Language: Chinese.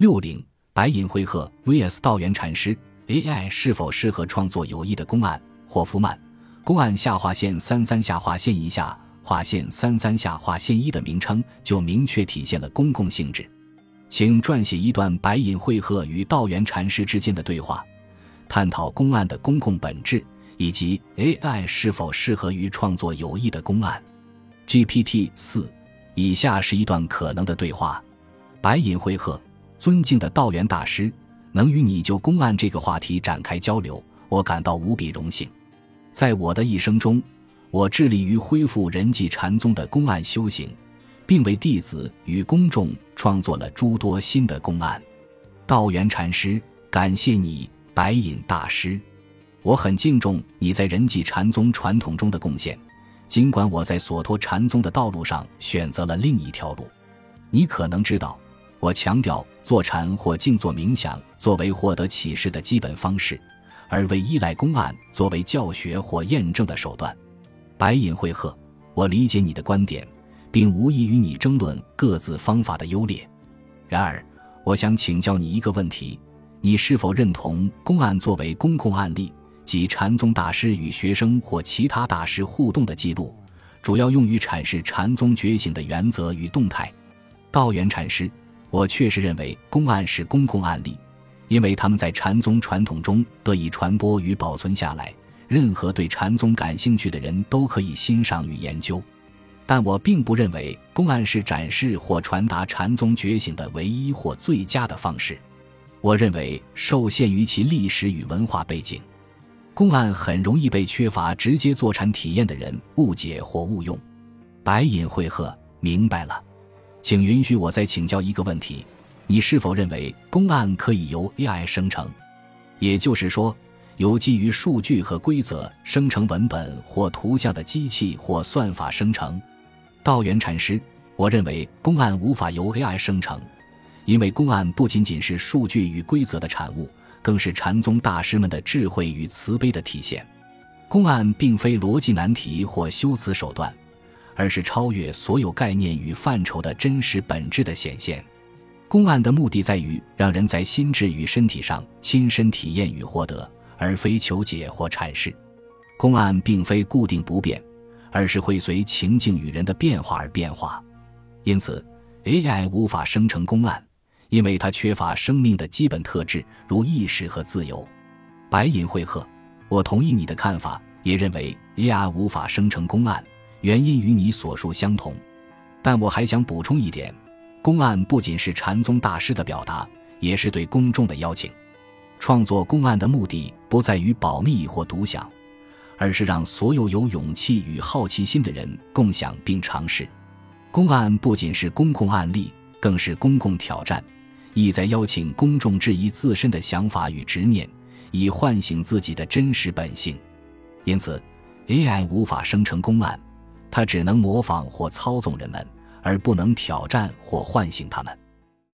六零白银会鹤 vs 道元禅师 AI 是否适合创作有益的公案？霍夫曼公案下划线三三下划线一下划线三三下划线一的名称就明确体现了公共性质。请撰写一段白银会鹤与道元禅师之间的对话，探讨公案的公共本质以及 AI 是否适合于创作有益的公案。GPT 四，以下是一段可能的对话：白银会鹤。尊敬的道元大师，能与你就公案这个话题展开交流，我感到无比荣幸。在我的一生中，我致力于恢复人际禅宗的公案修行，并为弟子与公众创作了诸多新的公案。道元禅师，感谢你，白隐大师。我很敬重你在人际禅宗传统中的贡献，尽管我在所托禅宗的道路上选择了另一条路。你可能知道。我强调坐禅或静坐冥想作为获得启示的基本方式，而为依赖公案作为教学或验证的手段。白隐会鹤，我理解你的观点，并无意与你争论各自方法的优劣。然而，我想请教你一个问题：你是否认同公案作为公共案例，即禅宗大师与学生或其他大师互动的记录，主要用于阐释禅宗觉醒的原则与动态？道元禅师。我确实认为公案是公共案例，因为他们在禅宗传统中得以传播与保存下来，任何对禅宗感兴趣的人都可以欣赏与研究。但我并不认为公案是展示或传达禅宗觉醒的唯一或最佳的方式。我认为，受限于其历史与文化背景，公案很容易被缺乏直接坐禅体验的人误解或误用。白隐会鹤，明白了。请允许我再请教一个问题：你是否认为公案可以由 AI 生成？也就是说，由基于数据和规则生成文本或图像的机器或算法生成？道元禅师，我认为公案无法由 AI 生成，因为公案不仅仅是数据与规则的产物，更是禅宗大师们的智慧与慈悲的体现。公案并非逻辑难题或修辞手段。而是超越所有概念与范畴的真实本质的显现。公案的目的在于让人在心智与身体上亲身体验与获得，而非求解或阐释。公案并非固定不变，而是会随情境与人的变化而变化。因此，AI 无法生成公案，因为它缺乏生命的基本特质，如意识和自由。白银会鹤，我同意你的看法，也认为 AI 无法生成公案。原因与你所述相同，但我还想补充一点：公案不仅是禅宗大师的表达，也是对公众的邀请。创作公案的目的不在于保密或独享，而是让所有有勇气与好奇心的人共享并尝试。公案不仅是公共案例，更是公共挑战，意在邀请公众质疑自身的想法与执念，以唤醒自己的真实本性。因此，AI 无法生成公案。他只能模仿或操纵人们，而不能挑战或唤醒他们。